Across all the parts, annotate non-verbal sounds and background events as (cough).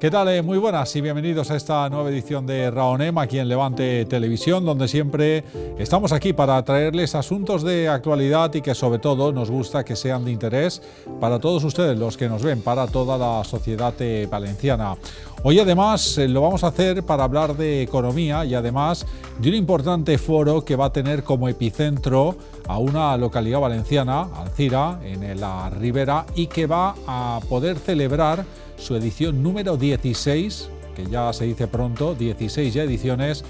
¿Qué tal? Eh, muy buenas y bienvenidos a esta nueva edición de Raonem aquí en Levante Televisión, donde siempre estamos aquí para traerles asuntos de actualidad y que sobre todo nos gusta que sean de interés para todos ustedes, los que nos ven, para toda la sociedad eh, valenciana. Hoy además eh, lo vamos a hacer para hablar de economía y además de un importante foro que va a tener como epicentro a una localidad valenciana, Alcira, en la Ribera, y que va a poder celebrar su edición número 16, que ya se dice pronto, 16 ya ediciones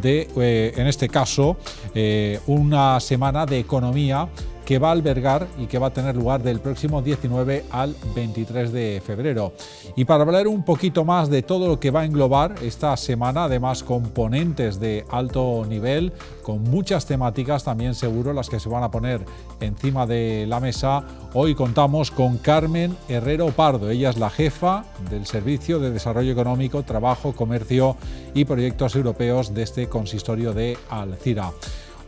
de, eh, en este caso, eh, una semana de economía que va a albergar y que va a tener lugar del próximo 19 al 23 de febrero. Y para hablar un poquito más de todo lo que va a englobar esta semana, además componentes de alto nivel, con muchas temáticas también seguro las que se van a poner encima de la mesa, hoy contamos con Carmen Herrero Pardo. Ella es la jefa del Servicio de Desarrollo Económico, Trabajo, Comercio y Proyectos Europeos de este consistorio de Alcira.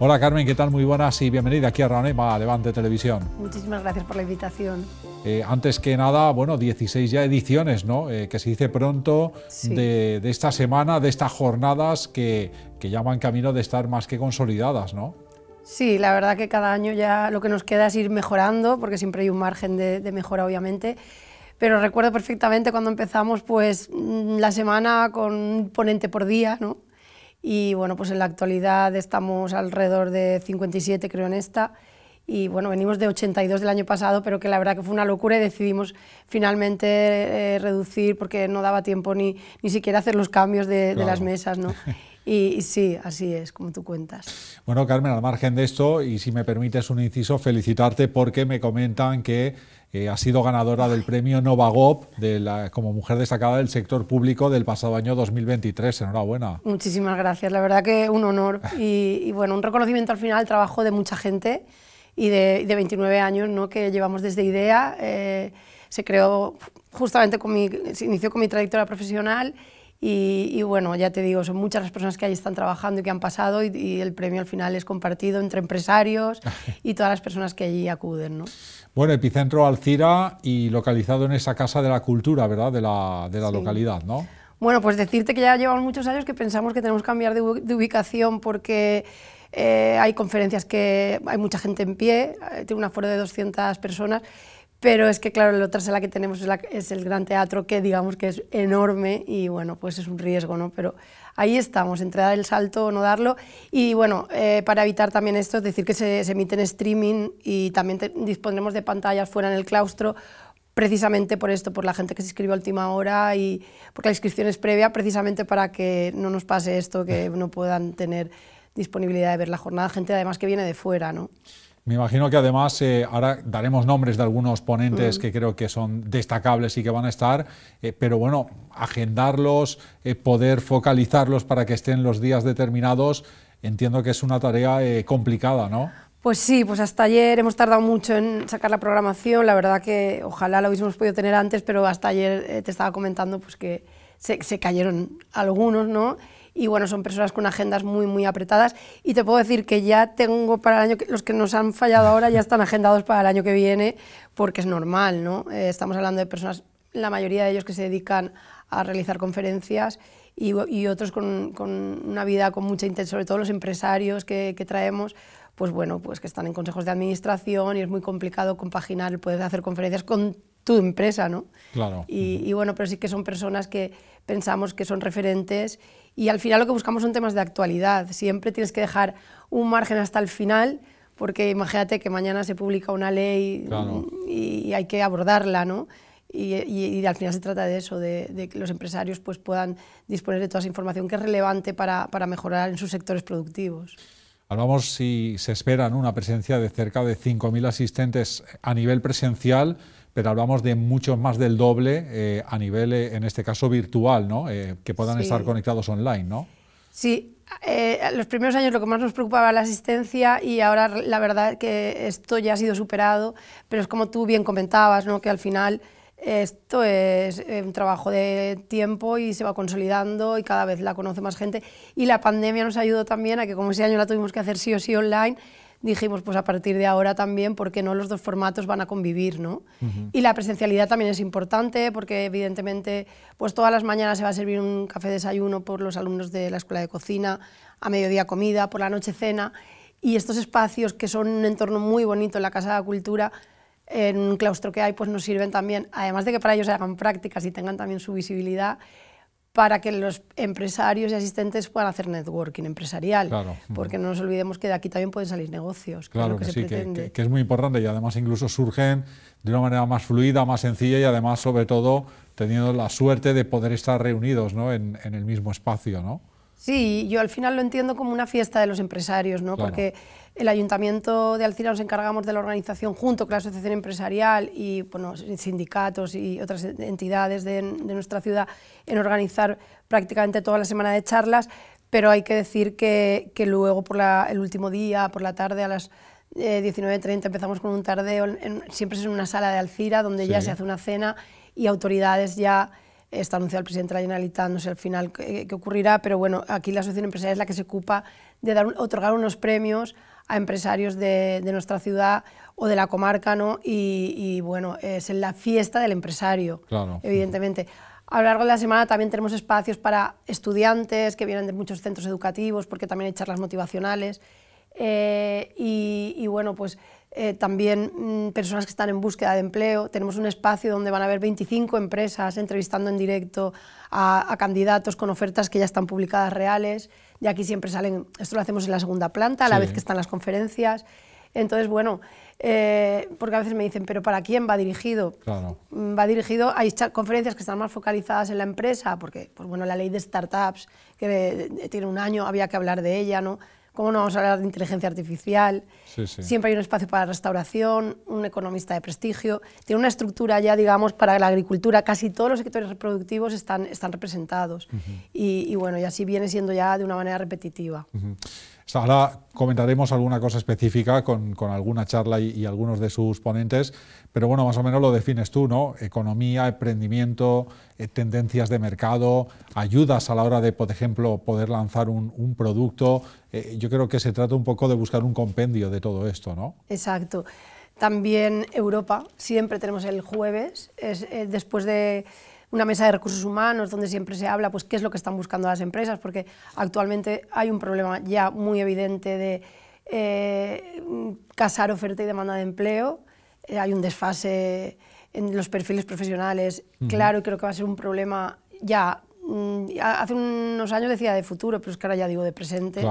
Hola Carmen, ¿qué tal? Muy buenas y bienvenida aquí a Raonema, Levante Televisión. Muchísimas gracias por la invitación. Eh, antes que nada, bueno, 16 ya ediciones, ¿no? Eh, que se dice pronto de, esta semana, de estas jornadas que, que ya van camino de estar más que consolidadas, ¿no? Sí, la verdad que cada año ya lo que nos queda es ir mejorando, porque siempre hay un margen de, de mejora, obviamente pero recuerdo perfectamente cuando empezamos pues mm, la semana con un ponente por día, ¿no? Y bueno, pues en la actualidad estamos alrededor de 57 creo en esta y bueno, venimos de 82 del año pasado, pero que la verdad que fue una locura y decidimos finalmente eh, reducir porque no daba tiempo ni, ni siquiera hacer los cambios de, de las mesas, ¿no? (laughs) Y, sí, así es, como tú cuentas. Bueno, Carmen, al margen de esto, y si me permites un inciso, felicitarte porque me comentan que eh, ha sido ganadora del premio Novagop de la, como mujer destacada del sector público del pasado año 2023. Enhorabuena. Muchísimas gracias, la verdad que un honor y, bueno, un reconocimiento al final al trabajo de mucha gente y de, de 29 años ¿no? que llevamos desde IDEA. Eh, se creó justamente con mi, se inició con mi trayectoria profesional y, bueno, ya te digo, son muchas las personas que ahí están trabajando y que han pasado y, el premio al final es compartido entre empresarios (laughs) y todas las personas que allí acuden. ¿no? Bueno, epicentro Alcira y localizado en esa Casa de la Cultura, ¿verdad?, de la, de la localidad, ¿no? Bueno, pues decirte que ya llevamos muchos años que pensamos que tenemos que cambiar de, ubicación porque eh, hay conferencias que hay mucha gente en pie, eh, tiene un aforo de 200 personas pero es que, claro, la otra sala que tenemos es, el Gran Teatro, que digamos que es enorme y, bueno, pues es un riesgo, ¿no? Pero ahí estamos, entre dar el salto o no darlo. Y, bueno, eh, para evitar también esto, es decir que se, emite en streaming y también dispondremos de pantallas fuera en el claustro, precisamente por esto, por la gente que se inscribe a última hora y porque la inscripción es previa, precisamente para que no nos pase esto, que (laughs) no puedan tener disponibilidad de ver la jornada, gente además que viene de fuera, ¿no? Me imagino que además eh, ahora daremos nombres de algunos ponentes mm. que creo que son destacables y que van a estar, eh, pero bueno, agendarlos, eh, poder focalizarlos para que estén los días determinados, entiendo que es una tarea complicada, ¿no? Pues sí, pues hasta ayer hemos tardado mucho en sacar la programación, la verdad que ojalá lo hubiésemos podido tener antes, pero hasta ayer te estaba comentando pues que se, se cayeron algunos, ¿no? Y bueno, son personas con agendas muy, muy apretadas y te puedo decir que ya tengo para el año, que, los que nos han fallado ahora ya están agendados para el año que viene porque es normal, ¿no? Eh, estamos hablando de personas, la mayoría de ellos que se dedican a realizar conferencias y, y otros con, con, una vida con mucha intensidad, sobre todo los empresarios que, que traemos, pues bueno, pues que están en consejos de administración y es muy complicado compaginar el poder hacer conferencias con tu empresa, ¿no? Claro. Y, y, bueno, pero sí que son personas que pensamos que son referentes y al final lo que buscamos son temas de actualidad. Siempre tienes que dejar un margen hasta el final, porque imagínate que mañana se publica una ley y, hay que abordarla, ¿no? Y, al final se trata de eso, de, que los empresarios pues, puedan disponer de toda esa información que es relevante para, para mejorar en sus sectores productivos. Hablamos si se espera una presencia de cerca de 5.000 asistentes a nivel presencial pero hablamos de mucho más del doble eh, a nivel, eh, en este caso, virtual, ¿no? Eh, que puedan estar conectados online, ¿no? Sí, los primeros años lo que más nos preocupaba era la asistencia y ahora la verdad que esto ya ha sido superado, pero es como tú bien comentabas, ¿no? que al final esto es un trabajo de tiempo y se va consolidando y cada vez la conoce más gente y la pandemia nos ayudó también a que como ese año la tuvimos que hacer sí o sí online, dijimos, pues a partir de ahora también, porque no los dos formatos van a convivir, ¿no? Y la presencialidad también es importante, porque evidentemente, pues todas las mañanas se va a servir un café desayuno por los alumnos de la escuela de cocina, a mediodía comida, por la noche cena, y estos espacios que son un entorno muy bonito en la Casa de la Cultura, en un claustro que hay, pues nos sirven también, además de que para ellos se hagan prácticas y tengan también su visibilidad, para que los empresarios y asistentes puedan hacer networking empresarial, porque no nos olvidemos que de aquí también pueden salir negocios. Claro que, sí, que, es muy importante y además incluso surgen de una manera más fluida, más sencilla y además sobre todo teniendo la suerte de poder estar reunidos ¿no? en, en el mismo espacio. ¿no? Sí, yo al final lo entiendo como una fiesta de los empresarios, ¿no? porque el Ayuntamiento de Alcira nos encargamos de la organización junto con la Asociación Empresarial y bueno, sindicatos y otras entidades de, nuestra ciudad en organizar prácticamente toda la semana de charlas, pero hay que decir que, que luego por el último día, por la tarde a las 19.30 eh, empezamos con un tardeo, siempre es en una sala de Alcira donde ya se hace una cena y autoridades ya está anunciado el presidente de la Generalitat, no sé al final qué, ocurrirá, pero bueno, aquí la Asociación Empresarial es la que se ocupa de dar, otorgar unos premios a empresarios de, nuestra ciudad o de la comarca, ¿no? Y, bueno, es la fiesta del empresario, evidentemente. A lo largo de la semana también tenemos espacios para estudiantes que vienen de muchos centros educativos, porque también hay charlas motivacionales. Eh, y, bueno, pues eh, también mm, personas que están en búsqueda de empleo. Tenemos un espacio donde van a haber 25 empresas entrevistando en directo a, candidatos con ofertas que ya están publicadas reales. Y aquí siempre salen, esto lo hacemos en la segunda planta, a la vez que están las conferencias. Entonces, bueno, eh, porque a veces me dicen, ¿pero para quién va dirigido? Claro. Mm, va dirigido, hay conferencias que están más focalizadas en la empresa, porque, pues bueno, la ley de startups, que tiene un año, había que hablar de ella, ¿no? ¿Cómo no vamos a hablar de inteligencia artificial? Siempre hay un espacio para restauración, un economista de prestigio. Tiene una estructura ya, digamos, para la agricultura. Casi todos los sectores reproductivos están, están representados. y, bueno, y así viene siendo ya de una manera repetitiva. Ahora comentaremos alguna cosa específica con, alguna charla y, algunos de sus ponentes, pero bueno, más o menos lo defines tú, ¿no? Economía, emprendimiento, eh, tendencias de mercado, ayudas a la hora de, por ejemplo, poder lanzar un, producto. Eh, yo creo que se trata un poco de buscar un compendio de todo esto, ¿no? Exacto. También Europa, siempre tenemos el jueves, es, eh, después de una mesa de recursos humanos donde siempre se habla pues qué es lo que están buscando las empresas, porque actualmente hay un problema ya muy evidente de eh, casar oferta y demanda de empleo, hay un desfase en los perfiles profesionales, claro, y creo que va a ser un problema ya, mm, hace unos años decía de futuro, pero es que ahora ya digo de presente,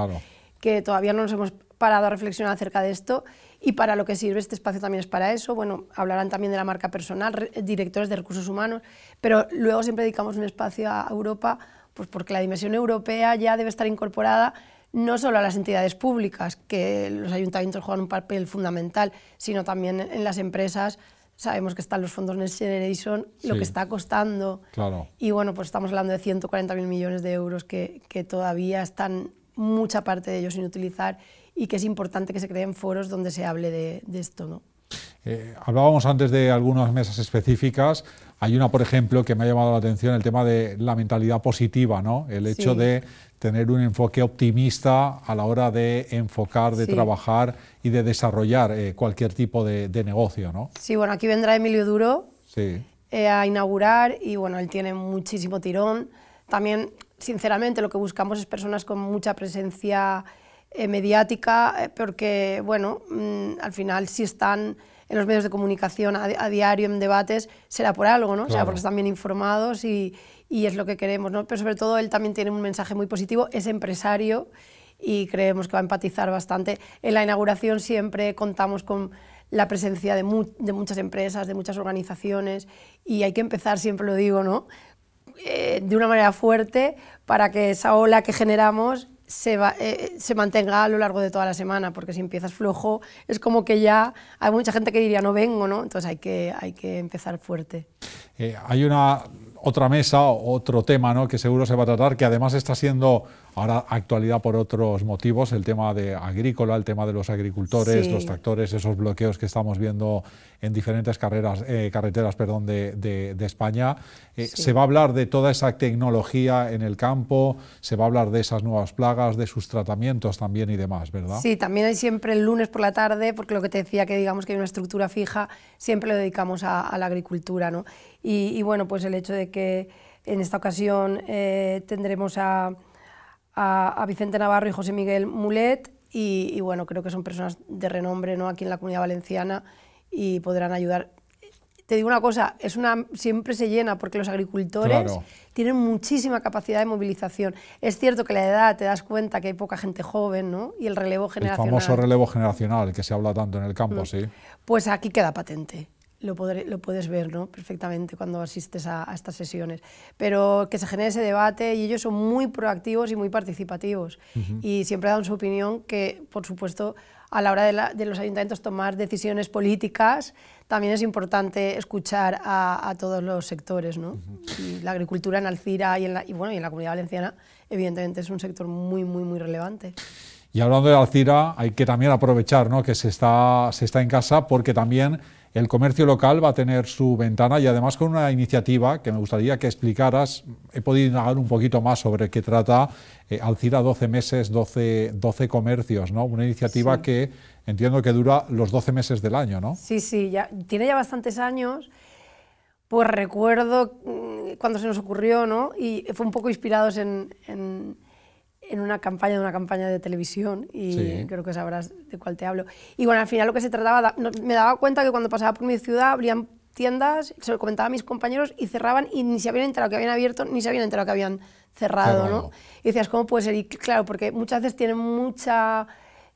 que todavía no nos hemos parado a reflexionar acerca de esto. Y para lo que sirve este espacio también es para eso. Bueno, hablarán también de la marca personal, directores de recursos humanos, pero luego siempre dedicamos un espacio a Europa, pues porque la dimensión europea ya debe estar incorporada no solo a las entidades públicas, que los ayuntamientos juegan un papel fundamental, sino también en las empresas. Sabemos que están los fondos Next Generation, lo que está costando. Claro. Y bueno, pues estamos hablando de 140.000 millones de euros que, que todavía están mucha parte de ellos sin utilizar y que es importante que se creen foros donde se hable de, esto. ¿no? Eh, hablábamos antes de algunas mesas específicas. Hay una, por ejemplo, que me ha llamado la atención, el tema de la mentalidad positiva, ¿no? el hecho de tener un enfoque optimista a la hora de enfocar, de trabajar y de desarrollar eh, cualquier tipo de, negocio. ¿no? Sí, bueno, aquí vendrá Emilio Duro sí. Eh, a inaugurar y bueno, él tiene muchísimo tirón. También, sinceramente, lo que buscamos es personas con mucha presencia eh, mediática, eh, porque, bueno, mm, al final si están en los medios de comunicación a, diario en debates, será por algo, ¿no? Será porque están bien informados y, y, es lo que queremos, ¿no? Pero sobre todo él también tiene un mensaje muy positivo, es empresario y creemos que va a empatizar bastante. En la inauguración siempre contamos con la presencia de, de muchas empresas, de muchas organizaciones y hay que empezar, siempre lo digo, ¿no? Eh, de una manera fuerte para que esa ola que generamos se, eh, se, mantenga a lo largo de toda la semana, porque si empiezas flojo es como que ya hay mucha gente que diría no vengo, ¿no? Entonces hay que, hay que empezar fuerte. Eh, hay una otra mesa, otro tema ¿no? que seguro se va a tratar, que además está siendo ahora actualidad por otros motivos, el tema de agrícola, el tema de los agricultores, los tractores, esos bloqueos que estamos viendo en diferentes carreras, eh, carreteras perdón, de, de, España. Eh, se va a hablar de toda esa tecnología en el campo, se va a hablar de esas nuevas plagas, de sus tratamientos también y demás, ¿verdad? Sí, también hay siempre el lunes por la tarde, porque lo que te decía que digamos que hay una estructura fija, siempre lo dedicamos a, la agricultura. ¿no? Y, bueno, pues el hecho de que en esta ocasión eh, tendremos a a, Vicente Navarro y José Miguel Mulet y, bueno, creo que son personas de renombre ¿no? aquí en la comunidad valenciana y podrán ayudar. Te digo una cosa, es una, siempre se llena porque los agricultores tienen muchísima capacidad de movilización. Es cierto que la edad te das cuenta que hay poca gente joven ¿no? y el relevo generacional. El famoso relevo generacional que se habla tanto en el campo, mm. sí. Pues aquí queda patente lo, lo puedes ver ¿no? perfectamente cuando asistes a, estas sesiones. Pero que se genere ese debate y ellos son muy proactivos y muy participativos y siempre dan su opinión que, por supuesto, a la hora de, los ayuntamientos tomar decisiones políticas, también es importante escuchar a, todos los sectores. ¿no? y la agricultura en Alcira y en, la, y, bueno, y en la comunidad valenciana, evidentemente, es un sector muy, muy, muy relevante. Y hablando de Alcira, hay que también aprovechar ¿no? que se está, se está en casa porque también el comercio local va a tener su ventana y además con una iniciativa que me gustaría que explicaras. He podido indagar un poquito más sobre qué trata eh, Alcira 12 meses, 12, 12 comercios, ¿no? Una iniciativa que entiendo que dura los 12 meses del año, ¿no? Sí, sí, ya, tiene ya bastantes años. Pues recuerdo mm, cuando se nos ocurrió, ¿no? Y fue un poco inspirados en en una campaña de una campaña de televisión y creo que sabrás de cuál te hablo. Y bueno, al final lo que se trataba, me daba cuenta que cuando pasaba por mi ciudad abrían tiendas, se lo comentaba a mis compañeros y cerraban y ni se habían enterado que habían abierto ni se habían enterado que habían cerrado, ¿no? Y decías, ¿cómo puede ser? Y claro, porque muchas veces tienen mucha,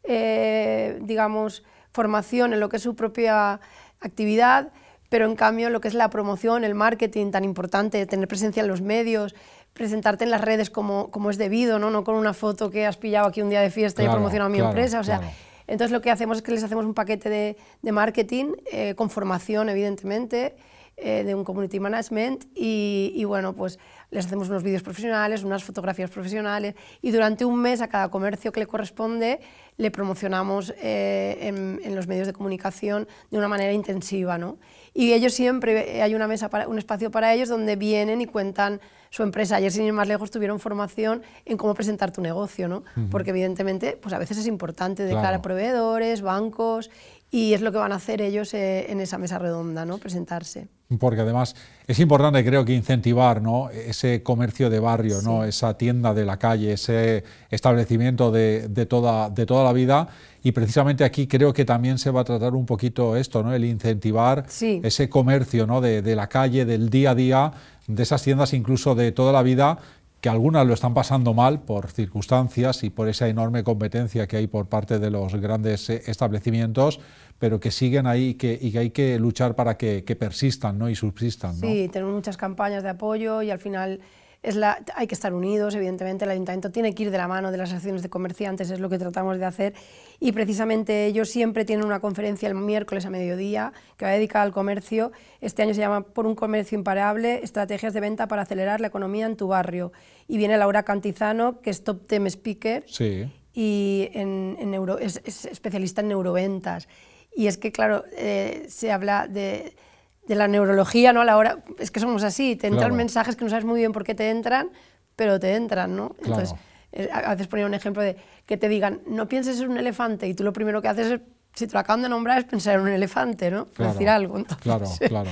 eh, digamos, formación en lo que es su propia actividad, pero en cambio lo que es la promoción, el marketing tan importante, tener presencia en los medios, presentarte en las redes como, como es debido, ¿no? no con una foto que has pillado aquí un día de fiesta y he promocionado mi empresa. O sea, Entonces lo que hacemos es que les hacemos un paquete de, de marketing eh, con formación, evidentemente, eh, de un community management y, y, bueno, pues les hacemos unos vídeos profesionales, unas fotografías profesionales y durante un mes a cada comercio que le corresponde le promocionamos eh, en, en, los medios de comunicación de una manera intensiva. ¿no? Y ellos siempre, hay una mesa, para, un espacio para ellos donde vienen y cuentan su empresa. Ayer, sin ir más lejos, tuvieron formación en cómo presentar tu negocio, ¿no? Porque evidentemente, pues a veces es importante de cara a proveedores, bancos, y es lo que van a hacer ellos eh, en esa mesa redonda, ¿no? Presentarse. Porque además es importante, creo que incentivar ¿no? ese comercio de barrio, ¿no? esa tienda de la calle, ese establecimiento de, de, toda, de toda la vida. Y precisamente aquí creo que también se va a tratar un poquito esto, ¿no? el incentivar ese comercio ¿no? de, de la calle, del día a día, de esas tiendas incluso de toda la vida que algunas lo están pasando mal por circunstancias y por esa enorme competencia que hay por parte de los grandes eh, establecimientos, pero que siguen ahí y que, y que hay que luchar para que, persistan ¿no? y subsistan. Sí, tenemos muchas campañas de apoyo y al final es la, hay que estar unidos, evidentemente el ayuntamiento tiene que ir de la mano de las acciones de comerciantes, es lo que tratamos de hacer y precisamente ellos siempre tienen una conferencia el miércoles a mediodía que va dedicada al comercio. Este año se llama Por un comercio imparable, estrategias de venta para acelerar la economía en tu barrio. Y viene Laura Cantizano, que es top Ten speaker y en, en es, especialista en neuroventas. Y es que, claro, eh, se habla de de la neurología, ¿no? A la hora, es que somos así, te entran mensajes que no sabes muy bien por qué te entran, pero te entran, ¿no? Entonces, eh, a veces ponía un ejemplo de que te digan, no pienses en un elefante, y tú lo primero que haces es, si te lo acaban de nombrar, es pensar en un elefante, ¿no? Por decir algo. Entonces, claro, (laughs) claro.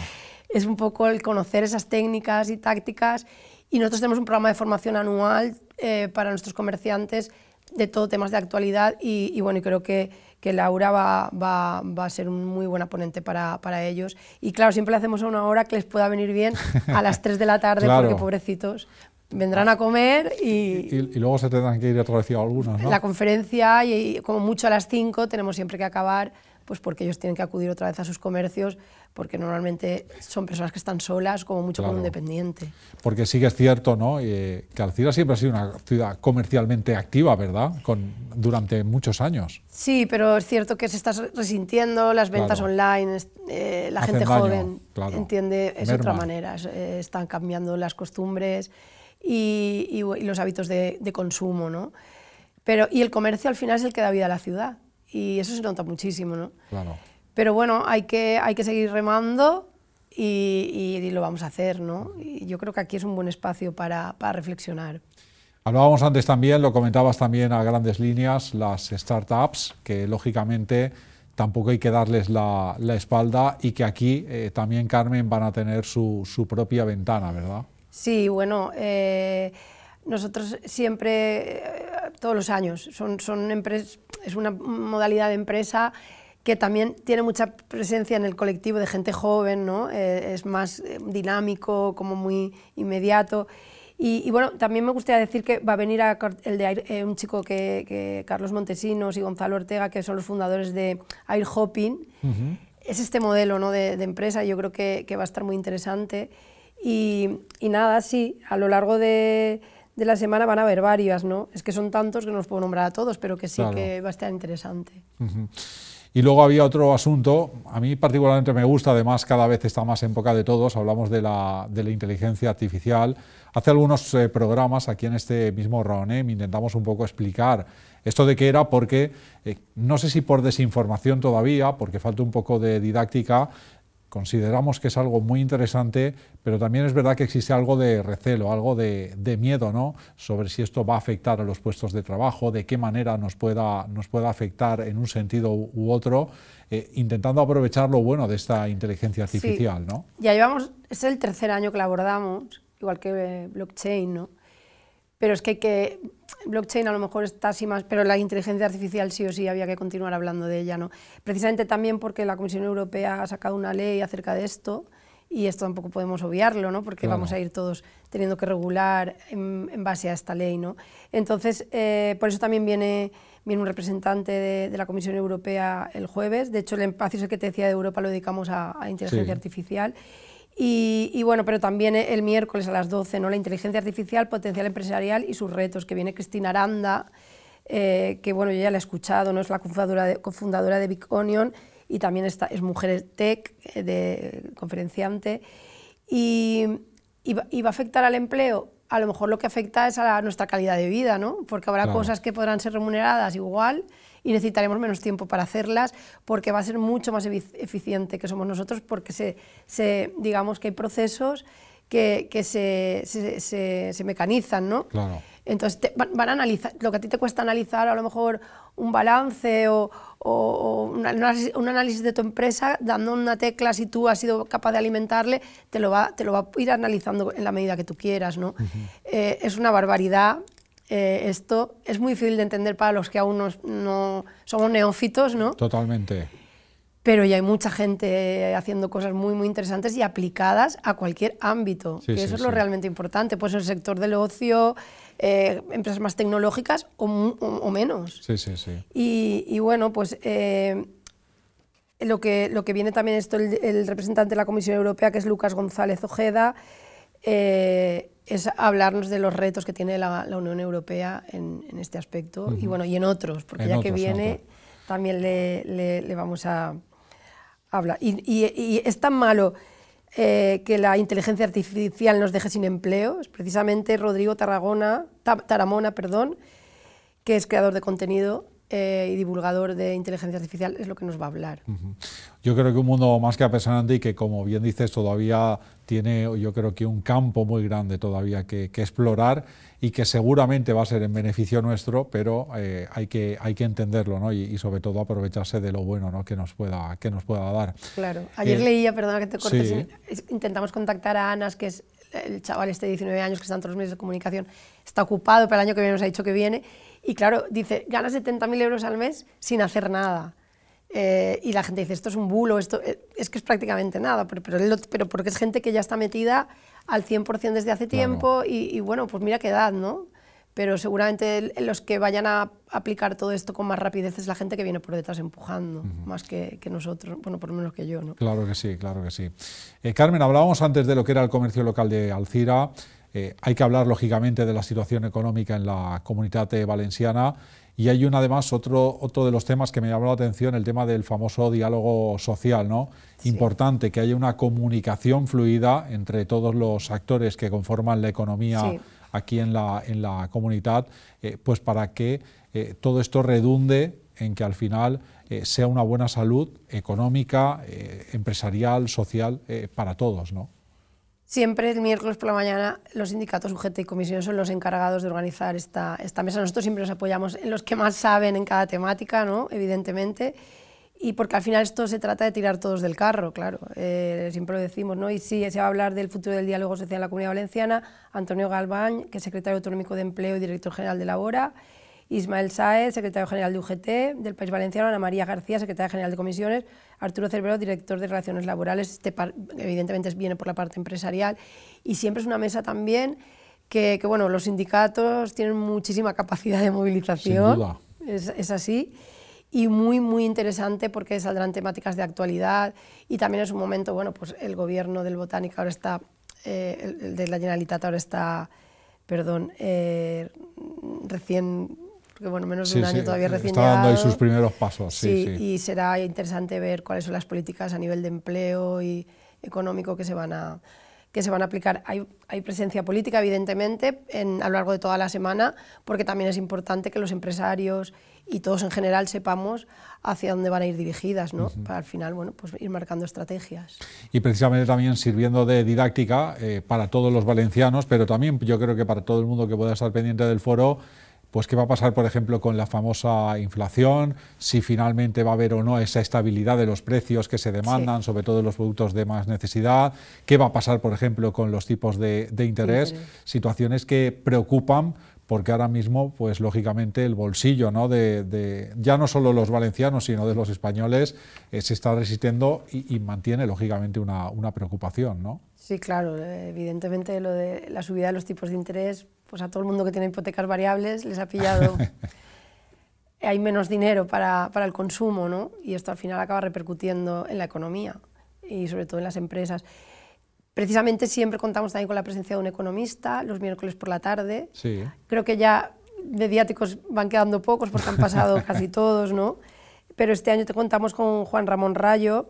Es un poco el conocer esas técnicas y tácticas, y nosotros tenemos un programa de formación anual eh, para nuestros comerciantes de todo temas de actualidad, y, y bueno, y creo que que Laura va, va, va, a ser un muy buena ponente para, para, ellos. Y claro, siempre le hacemos a una hora que les pueda venir bien a las 3 de la tarde, (laughs) porque pobrecitos vendrán a comer y, y, luego se tendrán que ir a vez algunos, ¿no? La conferencia y, como mucho a las 5 tenemos siempre que acabar pues porque ellos tienen que acudir otra vez a sus comercios, porque normalmente son personas que están solas, como mucho con un dependiente. Porque sí que es cierto, ¿no? Eh, que Alcira siempre ha sido una ciudad comercialmente activa, ¿verdad? Con, durante muchos años. Sí, pero es cierto que se está resintiendo, las ventas online, eh, la gente joven entiende, es otra manera, eh, están cambiando las costumbres y, los hábitos de, de consumo, ¿no? Pero, y el comercio al final es el que da vida a la ciudad y eso se nota muchísimo, ¿no? Claro. Pero bueno, hay que, hay que seguir remando y, y, lo vamos a hacer, ¿no? Y yo creo que aquí es un buen espacio para, para reflexionar. Hablábamos antes también, lo comentabas también a grandes líneas, las startups, que lógicamente tampoco hay que darles la, la espalda y que aquí eh, también, Carmen, van a tener su, su propia ventana, ¿verdad? Sí, bueno, eh, nosotros siempre, eh, todos los años, son, son es una modalidad de empresa que también tiene mucha presencia en el colectivo de gente joven, ¿no? Eh, es más eh, dinámico, como muy inmediato. Y, bueno, también me gustaría decir que va a venir a, el de un chico que, Carlos Montesinos y Gonzalo Ortega, que son los fundadores de Air Hopping. Es este modelo ¿no? de, de, empresa, yo creo que, que, va a estar muy interesante. Y, y nada, sí, a lo largo de, de la semana van a haber varias, ¿no? Es que son tantos que no los puedo nombrar a todos, pero que sí que va a estar interesante. Y luego había otro asunto, a mí particularmente me gusta, además cada vez está más en boca de todos, hablamos de la, de la inteligencia artificial. Hace algunos eh, programas aquí en este mismo RAONEM intentamos un poco explicar esto de qué era porque, eh, no sé si por desinformación todavía, porque falta un poco de didáctica, consideramos que es algo muy interesante, pero también es verdad que existe algo de recelo, algo de, miedo ¿no? sobre si esto va a afectar a los puestos de trabajo, de qué manera nos pueda, nos pueda afectar en un sentido u otro, eh, intentando aprovechar lo bueno de esta inteligencia artificial. ¿no? Ya llevamos, es el tercer año que la abordamos, igual que blockchain, ¿no? pero es que hay que blockchain a lo mejor está así más, pero la inteligencia artificial sí o sí había que continuar hablando de ella, ¿no? Precisamente también porque la Comisión Europea ha sacado una ley acerca de esto y esto tampoco podemos obviarlo, ¿no? Porque vamos a ir todos teniendo que regular en, base a esta ley, ¿no? Entonces, eh, por eso también viene, viene un representante de, la Comisión Europea el jueves. De hecho, el espacio que te decía de Europa lo dedicamos a, inteligencia artificial. Y, bueno, pero también el miércoles a las 12, ¿no? la inteligencia artificial, potencial empresarial y sus retos, que viene Cristina Aranda, eh, que bueno, yo ya la he escuchado, ¿no? es la cofundadora de, cofundadora de Big Onion y también está, es mujer tech, eh, de, conferenciante. Y, va, a afectar al empleo? A lo mejor lo que afecta es a nuestra calidad de vida, ¿no? porque habrá cosas que podrán ser remuneradas igual y necesitaremos menos tiempo para hacerlas porque va a ser mucho más eficiente que somos nosotros porque se, se digamos que hay procesos que, que se, se, se, mecanizan, ¿no? Claro. Entonces van, a analizar, lo que a ti te cuesta analizar a lo mejor un balance o, o un, análisis, de tu empresa, dando una tecla si tú has sido capaz de alimentarle, te lo va, te lo va a ir analizando en la medida que tú quieras, ¿no? Eh, es una barbaridad eh, esto es muy difícil de entender para los que aún no, somos neófitos, ¿no? Totalmente. Pero ya hay mucha gente haciendo cosas muy, muy interesantes y aplicadas a cualquier ámbito, que eso es lo realmente importante. Pues el sector del ocio, eh, empresas más tecnológicas o, menos. Sí, sí, sí. Y, bueno, pues eh, lo, que, lo que viene también esto, el, representante de la Comisión Europea, que es Lucas González Ojeda, es hablarnos de los retos que tiene la, Unión Europea en, este aspecto y bueno y en otros, porque ya que viene también le, le, vamos a hablar. Y, es tan malo eh, que la inteligencia artificial nos deje sin empleo, es precisamente Rodrigo Tarragona, Taramona, perdón, que es creador de contenido eh, y divulgador de inteligencia artificial es lo que nos va a hablar. Yo creo que un mundo más que apasionante y que, como bien dices, todavía tiene, yo creo que un campo muy grande todavía que, explorar y que seguramente va a ser en beneficio nuestro, pero eh, hay, que, hay que entenderlo ¿no? y, sobre todo aprovecharse de lo bueno ¿no? que, nos pueda, que nos pueda dar. Claro. Ayer eh, leía, perdona que te cortes, intentamos contactar a Anas, que es el chaval este de 19 años que está en todos los medios de comunicación, está ocupado, pero el año que viene nos ha dicho que viene, y claro, dice, ganas 70.000 euros al mes sin hacer nada. Eh, y la gente dice, esto es un bulo, esto eh, es que es prácticamente nada, pero, pero, porque es gente que ya está metida al 100% desde hace tiempo y, bueno, pues mira qué edad, ¿no? pero seguramente los que vayan a aplicar todo esto con más rapidez es la gente que viene por detrás empujando, más que, nosotros, bueno, por lo menos que yo. ¿no? Claro que sí, claro que sí. Eh, Carmen, hablábamos antes de lo que era el comercio local de Alcira. Eh, hay que hablar, lógicamente, de la situación económica en la comunidad valenciana. Y hay un, además, otro, otro de los temas que me llamó la atención, el tema del famoso diálogo social, ¿no? Importante que haya una comunicación fluida entre todos los actores que conforman la economía aquí en la, en la comunidad, eh, pues para que eh, todo esto redunde en que al final eh, sea una buena salud económica, empresarial, social, para todos, ¿no? Siempre el miércoles por la mañana los sindicatos UGT y comisiones son los encargados de organizar esta, esta mesa. Nosotros siempre nos apoyamos en los que más saben en cada temática, ¿no? evidentemente, y porque al final esto se trata de tirar todos del carro, claro, eh, siempre lo decimos, ¿no? y sí, se va a hablar del futuro del diálogo social en la Comunidad Valenciana, Antonio Galván, que es secretario autonómico de Empleo y director general de Labora, Ismael Saez, secretario general de UGT del País Valenciano, Ana María García, secretaria general de Comisiones, Arturo Cervero, director de Relaciones Laborales, este evidentemente viene por la parte empresarial, y siempre es una mesa también que, bueno, los sindicatos tienen muchísima capacidad de movilización, Es, es así, y muy, muy interesante porque saldrán temáticas de actualidad. Y también es un momento, bueno, pues el gobierno del Botánica ahora está, eh, el, de la Generalitat ahora está, perdón, eh, recién porque bueno, menos de un año todavía recién Está dando ahí sus primeros pasos. Sí, y será interesante ver cuáles son las políticas a nivel de empleo y económico que se van a, que se van a aplicar. Hay, hay presencia política, evidentemente, en, a lo largo de toda la semana, porque también es importante que los empresarios y todos en general sepamos hacia dónde van a ir dirigidas, ¿no? Para al final, bueno, pues ir marcando estrategias. Y precisamente también sirviendo de didáctica eh, para todos los valencianos, pero también yo creo que para todo el mundo que pueda estar pendiente del foro, pues qué va a pasar, por ejemplo, con la famosa inflación, si finalmente va a haber o no esa estabilidad de los precios que se demandan, sobre todo los productos de más necesidad, qué va a pasar, por ejemplo, con los tipos de, interés, situaciones que preocupan porque ahora mismo, pues lógicamente, el bolsillo ¿no? de, ya no solo los valencianos, sino de los españoles, eh, se está resistiendo y, mantiene, lógicamente, una, una preocupación. ¿no? Sí, claro, evidentemente lo de la subida de los tipos de interés pues a todo el mundo que tiene hipotecas variables les ha pillado, (laughs) hay menos dinero para, para, el consumo, ¿no? Y esto al final acaba repercutiendo en la economía y sobre todo en las empresas. Precisamente siempre contamos también con la presencia de un economista los miércoles por la tarde. Sí. Creo que ya mediáticos van quedando pocos porque han pasado (laughs) casi todos, ¿no? Pero este año te contamos con Juan Ramón Rayo,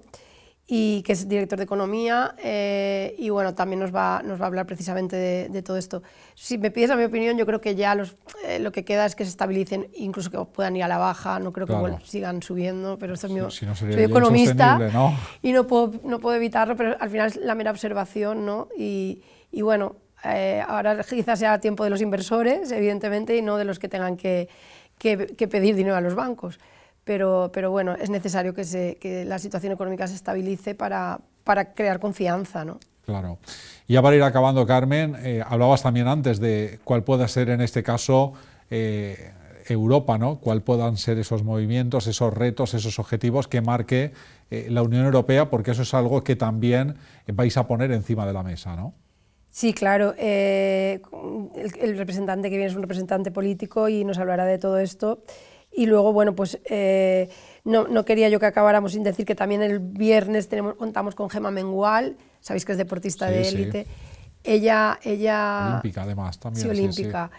y que es director de economía eh, y bueno, también nos va, nos va a hablar precisamente de, todo esto. Si me pides a mi opinión, yo creo que ya los, eh, lo que queda es que se estabilicen, incluso que puedan ir a la baja, no creo que sigan subiendo, pero esto es mi, soy economista y no puedo, no puedo evitarlo, pero al final es la mera observación, ¿no? Y, y bueno, eh, ahora quizás sea tiempo de los inversores, evidentemente, y no de los que tengan que, que, que pedir dinero a los bancos pero, pero bueno, es necesario que, se, que la situación económica se estabilice para, para crear confianza. ¿no? Claro. Y ya para ir acabando, Carmen, eh, hablabas también antes de cuál pueda ser en este caso eh, Europa, ¿no? cuál puedan ser esos movimientos, esos retos, esos objetivos que marque eh, la Unión Europea, porque eso es algo que también vais a poner encima de la mesa, ¿no? Sí, claro. el, el, representante que viene es un representante político y nos hablará de todo esto. Y luego, bueno, pues eh, no, no, quería yo que acabáramos sin decir que también el viernes tenemos, contamos con Gema Mengual, sabéis que es deportista de élite. Ella, ella... Olímpica, además, también. Sí, olímpica.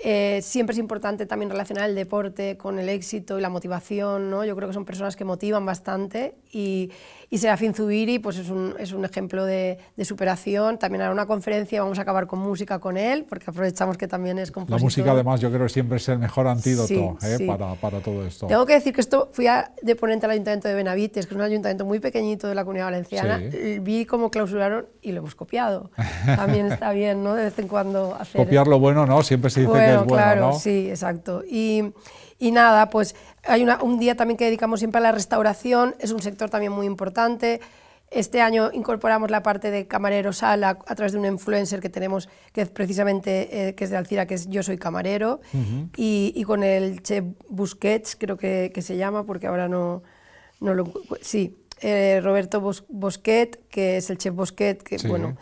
Eh, siempre es importante también relacionar el deporte con el éxito y la motivación, ¿no? Yo creo que son personas que motivan bastante y, y Serafín Zubiri pues es un, es un ejemplo de, de, superación. También hará una conferencia, vamos a acabar con música con él, porque aprovechamos que también es compositor. La música además yo creo que siempre es el mejor antídoto ¿eh? Para, para, todo esto. Tengo que decir que esto fui a, de ponente al Ayuntamiento de Benavites, que es un ayuntamiento muy pequeñito de la Comunidad Valenciana, vi cómo clausuraron y lo hemos copiado. También (laughs) está bien, ¿no? De vez en cuando hacer... Copiar lo bueno, ¿no? Siempre se dice claro, sí, exacto. Y, y nada, pues hay una, un día también que dedicamos siempre a la restauración, es un sector también muy importante. Este año incorporamos la parte de camarero sala a, través de un influencer que tenemos, que es precisamente eh, que es de Alcira, que es Yo soy camarero, y, y, con el chef Busquets, creo que, que, se llama, porque ahora no, no lo... Sí, eh, Roberto Bosquet, que es el chef Bosquet, que bueno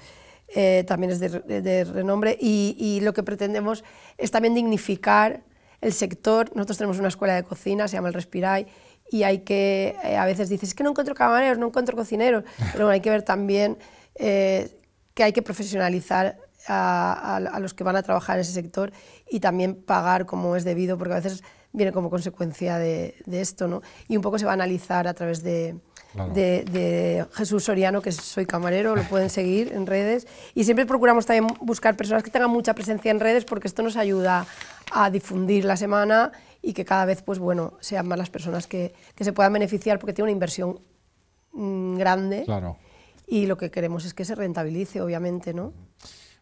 eh, también es de, renombre, y, lo que pretendemos es también dignificar el sector. Nosotros tenemos una escuela de cocina, se llama el Respirai, y hay que, eh, a veces dices, es que no encuentro camareros, no encuentro cocineros, (laughs) pero hay que ver también eh, que hay que profesionalizar a, a, los que van a trabajar en ese sector y también pagar como es debido, porque a veces viene como consecuencia de, de esto, ¿no? Y un poco se va a analizar a través de, de, Jesús Soriano, que soy camarero, lo pueden seguir en redes. Y siempre procuramos también buscar personas que tengan mucha presencia en redes porque esto nos ayuda a difundir la semana y que cada vez pues, bueno, sean más las personas que, que se puedan beneficiar porque tiene una inversión mm, grande. Claro. Y lo que queremos es que se rentabilice, obviamente, ¿no?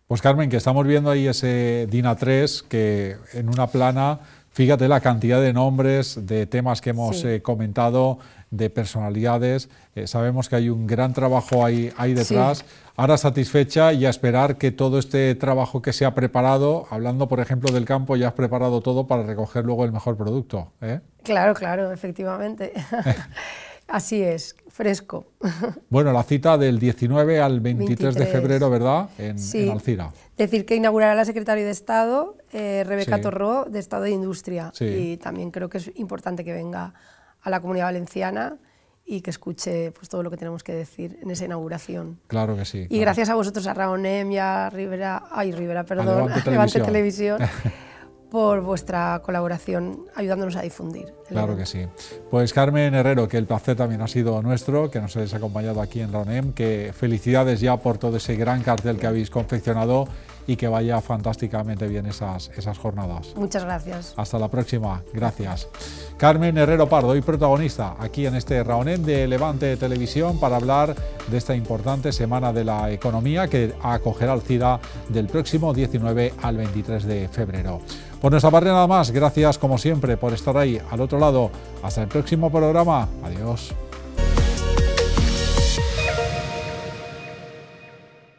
Pues Carmen, que estamos viendo ahí ese DINA 3 que en una plana Fíjate la cantidad de nombres, de temas que hemos eh, comentado, de personalidades. Eh, sabemos que hay un gran trabajo ahí, ahí detrás. Ahora satisfecha y a esperar que todo este trabajo que se ha preparado, hablando por ejemplo del campo, ya has preparado todo para recoger luego el mejor producto. ¿eh? Claro, claro, efectivamente. (laughs) Así es, fresco. (laughs) Bueno, la cita del 19 al 23, de febrero, ¿verdad? En, sí. Alcira. Decir que inaugurará la secretaria de Estado, eh, Rebeca Torró, de Estado de Industria. Y también creo que es importante que venga a la comunidad valenciana y que escuche pues, todo lo que tenemos que decir en esa inauguración. Claro que sí. Y gracias a vosotros, a Raonem y a Rivera, ay, Rivera, perdón, Levante Televisión (laughs) por vuestra colaboración ayudándonos a difundir. Claro que sí. Pues Carmen Herrero, que el placer también ha sido nuestro, que nos hayáis acompañado aquí en RANEM, que felicidades ya por todo ese gran cartel que habéis confeccionado y que vaya fantásticamente bien esas, esas jornadas. Muchas gracias. Hasta la próxima. Gracias. Carmen Herrero Pardo, hoy protagonista aquí en este Raonem de Levante Televisión para hablar de esta importante Semana de la Economía que acogerá al CIDA del próximo 19 al 23 de febrero. Por nuestra parte nada más, gracias como siempre por estar ahí al otro lado. Hasta el próximo programa. Adiós.